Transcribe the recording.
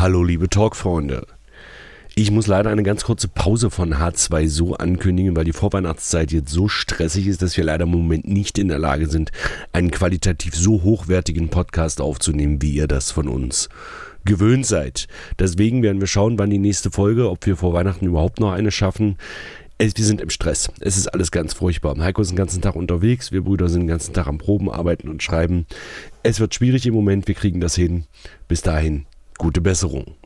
Hallo liebe Talkfreunde. Ich muss leider eine ganz kurze Pause von H2 so ankündigen, weil die Vorweihnachtszeit jetzt so stressig ist, dass wir leider im Moment nicht in der Lage sind, einen qualitativ so hochwertigen Podcast aufzunehmen, wie ihr das von uns gewöhnt seid. Deswegen werden wir schauen, wann die nächste Folge, ob wir vor Weihnachten überhaupt noch eine schaffen. Wir sind im Stress. Es ist alles ganz furchtbar. Heiko ist den ganzen Tag unterwegs. Wir Brüder sind den ganzen Tag am Proben, arbeiten und schreiben. Es wird schwierig im Moment. Wir kriegen das hin. Bis dahin, gute Besserung.